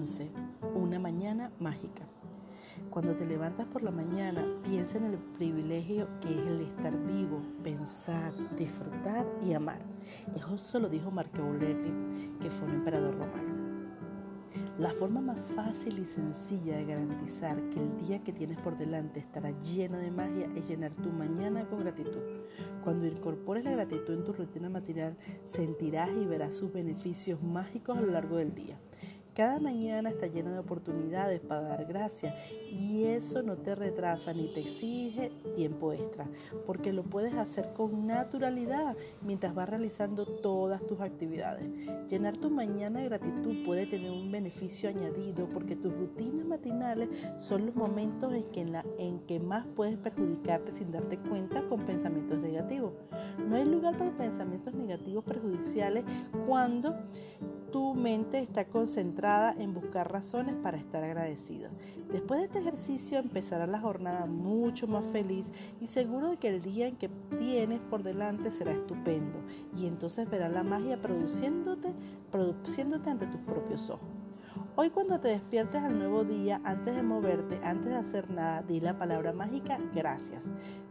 11. Una mañana mágica. Cuando te levantas por la mañana, piensa en el privilegio que es el estar vivo, pensar, disfrutar y amar. Eso lo dijo Marco Aurelio, que fue un emperador romano. La forma más fácil y sencilla de garantizar que el día que tienes por delante estará lleno de magia es llenar tu mañana con gratitud. Cuando incorpores la gratitud en tu rutina matinal, sentirás y verás sus beneficios mágicos a lo largo del día. Cada mañana está llena de oportunidades para dar gracias y eso no te retrasa ni te exige tiempo extra, porque lo puedes hacer con naturalidad mientras vas realizando todas tus actividades. Llenar tu mañana de gratitud puede tener un beneficio añadido porque tus rutinas matinales son los momentos en que, en, en que más puedes perjudicarte sin darte cuenta con pensamientos negativos. No hay lugar para pensamientos negativos perjudiciales cuando tu mente está concentrada en buscar razones para estar agradecido. Después de este ejercicio empezará la jornada mucho más feliz y seguro de que el día en que tienes por delante será estupendo y entonces verás la magia produciéndote, produciéndote ante tus propios ojos. Hoy cuando te despiertes al nuevo día, antes de moverte, antes de hacer nada, di la palabra mágica gracias.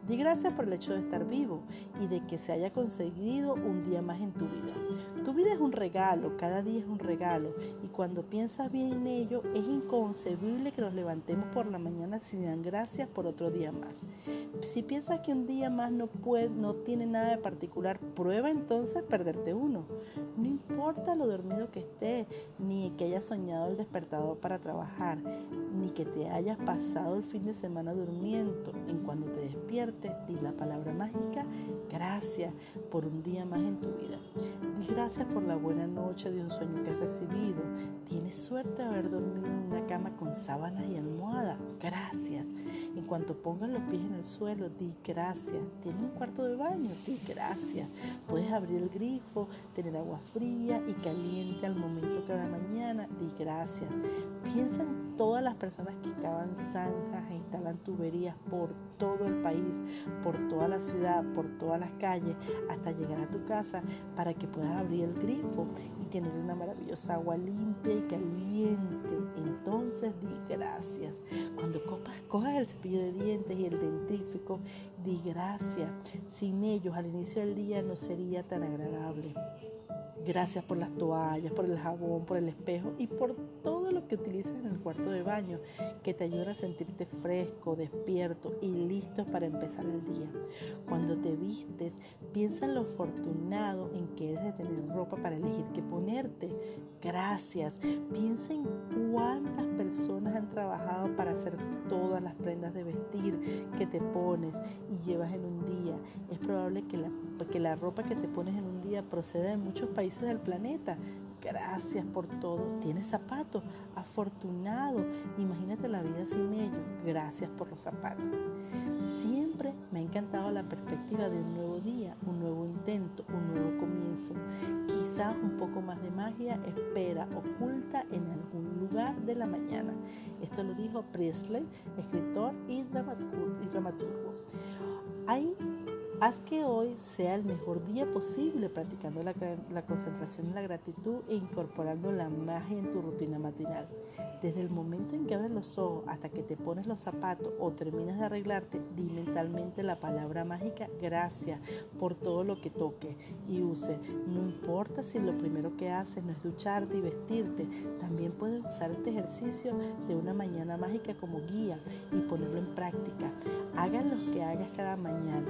Di gracias por el hecho de estar vivo y de que se haya conseguido un día más en tu vida. Tu vida es un regalo, cada día es un regalo y cuando piensas bien en ello es inconcebible que nos levantemos por la mañana sin dar gracias por otro día más. Si piensas que un día más no, puede, no tiene nada de particular, prueba entonces perderte uno. No importa lo dormido que estés, ni que hayas soñado el despertador para trabajar, ni que te hayas pasado el fin de semana durmiendo. En cuando te despiertes, di la palabra mágica, gracias por un día más en tu vida. Por la buena noche de un sueño que has recibido. Tienes suerte de haber dormido en una cama con sábanas y almohada. Gracias. En cuanto pongas los pies en el suelo, di gracias. Tienes un cuarto de baño, di gracias. Puedes abrir el grifo, tener agua fría y caliente al momento cada mañana, di gracias. Piensa en todas las personas que cavan zanjas e instalan tuberías por todo el país, por toda la ciudad, por todas las calles, hasta llegar a tu casa para que puedas abrir el grifo y tener una maravillosa agua limpia y caliente. Entonces di gracias. Cuando copas, cojas el cepillo de dientes y el dentífrico, di gracias. Sin ellos al inicio del día no sería tan agradable. Gracias por las toallas, por el jabón, por el espejo y por todo lo que utilizas en el cuarto de baño que te ayuda a sentirte fresco, despierto y listo para empezar el día. Cuando te vistes, piensa en lo afortunado en que eres de tener ropa para elegir qué ponerte. Gracias. Piensa en personas han trabajado para hacer todas las prendas de vestir que te pones y llevas en un día. Es probable que la, que la ropa que te pones en un día proceda de muchos países del planeta. Gracias por todo. Tienes zapatos. Afortunado. Imagínate la vida sin ellos. Gracias por los zapatos. Siempre me ha encantado la perspectiva de un nuevo día, un nuevo intento, un nuevo comienzo. Un poco más de magia espera oculta en algún lugar de la mañana. Esto lo dijo Presley, escritor y dramaturgo. Haz que hoy sea el mejor día posible practicando la, concentración en la gratitud e incorporando la magia en tu rutina matinal. Desde el momento en que abres los ojos hasta que te pones los zapatos o terminas de arreglarte, di mentalmente la palabra mágica gracias por todo lo que toque y use. No importa si lo primero que haces no es ducharte y vestirte, también puedes usar este ejercicio de una mañana mágica como guía y ponerlo en práctica. Hagas lo que hagas cada mañana.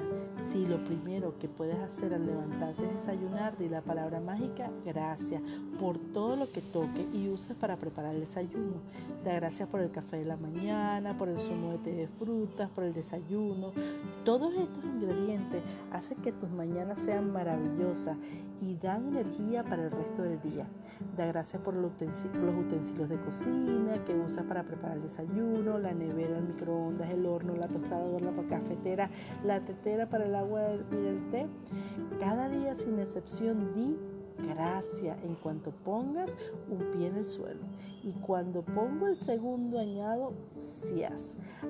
Lo primero que puedes hacer al levantarte es desayunar, di la palabra mágica gracias por todo lo que toque y uses para preparar el desayuno. Da gracias por el café de la mañana, por el zumo de frutas, por el desayuno. Todos estos ingredientes hacen que tus mañanas sean maravillosas y dan energía para el resto del día. Da gracias por los utensilios de cocina que usas para preparar el desayuno, la nevera, el microondas, el horno, la tostadora, la cafetera, la tetera para el agua y el té. Cada día sin excepción di gracias en cuanto pongas un pie en el suelo. Y cuando pongo el segundo añado, has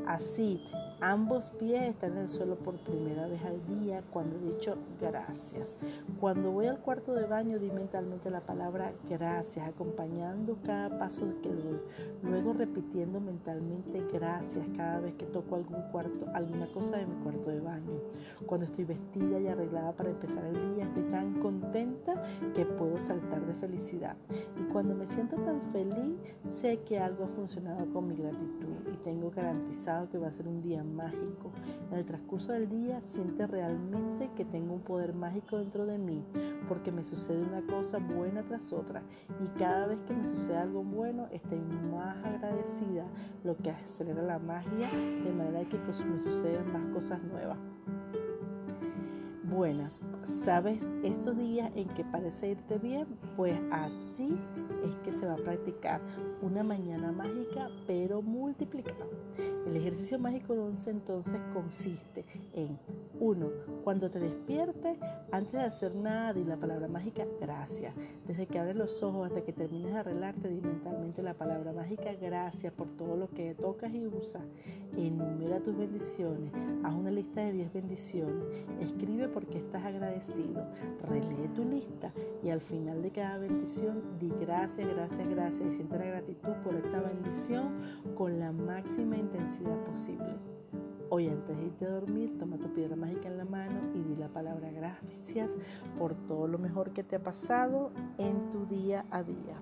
Así, Ambos pies están en el suelo por primera vez al día cuando he dicho gracias. Cuando voy al cuarto de baño di mentalmente la palabra gracias, acompañando cada paso que doy. Luego repitiendo mentalmente gracias cada vez que toco algún cuarto, alguna cosa de mi cuarto de baño. Cuando estoy vestida y arreglada para empezar el día, estoy tan contenta que puedo saltar de felicidad. Y cuando me siento tan feliz, sé que algo ha funcionado con mi gratitud y tengo garantizado que va a ser un día mágico. En el transcurso del día siente realmente que tengo un poder mágico dentro de mí, porque me sucede una cosa buena tras otra y cada vez que me sucede algo bueno estoy más agradecida, lo que acelera la magia de manera que me suceden más cosas nuevas buenas. ¿Sabes estos días en que parece irte bien? Pues así es que se va a practicar una mañana mágica pero multiplicada. El ejercicio mágico 11 entonces consiste en 1. Cuando te despiertes, antes de hacer nada, di la palabra mágica gracias. Desde que abres los ojos hasta que termines de arreglarte, di mentalmente la palabra mágica gracias por todo lo que tocas y usas. Enumera tus bendiciones. Haz una lista de 10 bendiciones. Escribe porque estás agradecido. Relee tu lista y al final de cada bendición di gracias, gracias, gracias y siente la gratitud por esta bendición con la máxima intensidad posible. Hoy antes de irte a dormir, toma tu piedra mágica en la mano y di la palabra gracias por todo lo mejor que te ha pasado en tu día a día.